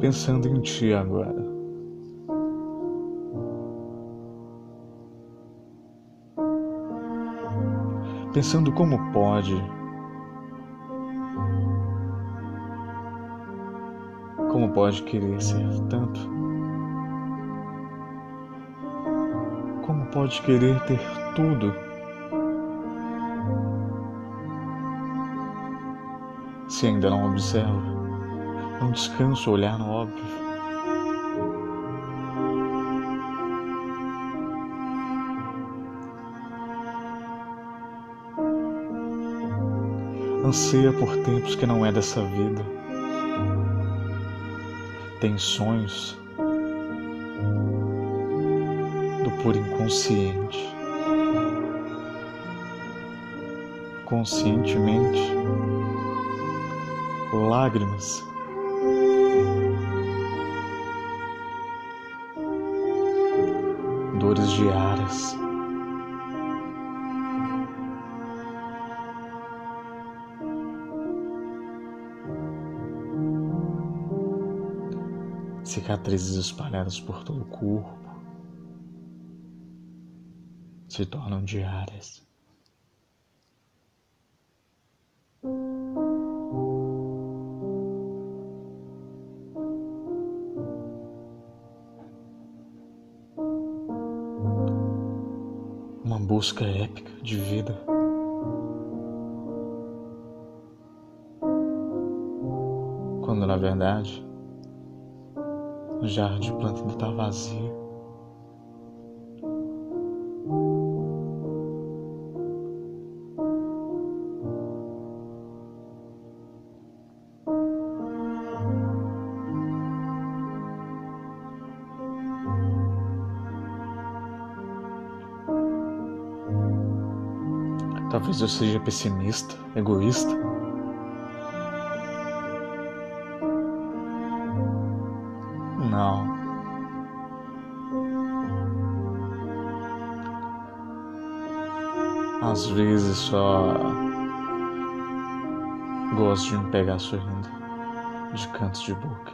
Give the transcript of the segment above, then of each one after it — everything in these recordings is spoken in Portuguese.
pensando em ti agora. Pensando como pode como pode querer ser tanto? Como pode querer ter tudo? Se ainda não observa, não descansa olhar no óbvio. Anseia por tempos que não é dessa vida. Tem sonhos do por inconsciente. Conscientemente, lágrimas. Dores diárias. Cicatrizes espalhadas por todo o corpo se tornam diárias. Busca épica de vida. Quando na verdade o jarro de planta ainda está vazio. Talvez eu seja pessimista, egoísta. Não. Às vezes só gosto de me pegar sorrindo de cantos de boca.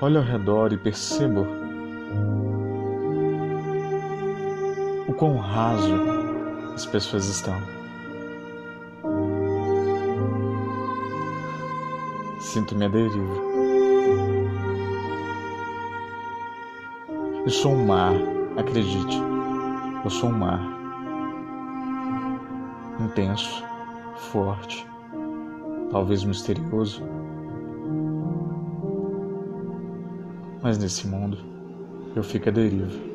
Olho ao redor e percebo o quão raso as pessoas estão. Sinto-me a deriva. Eu sou um mar, acredite. Eu sou um mar. Intenso, forte, talvez misterioso. Mas nesse mundo eu fico a deriva.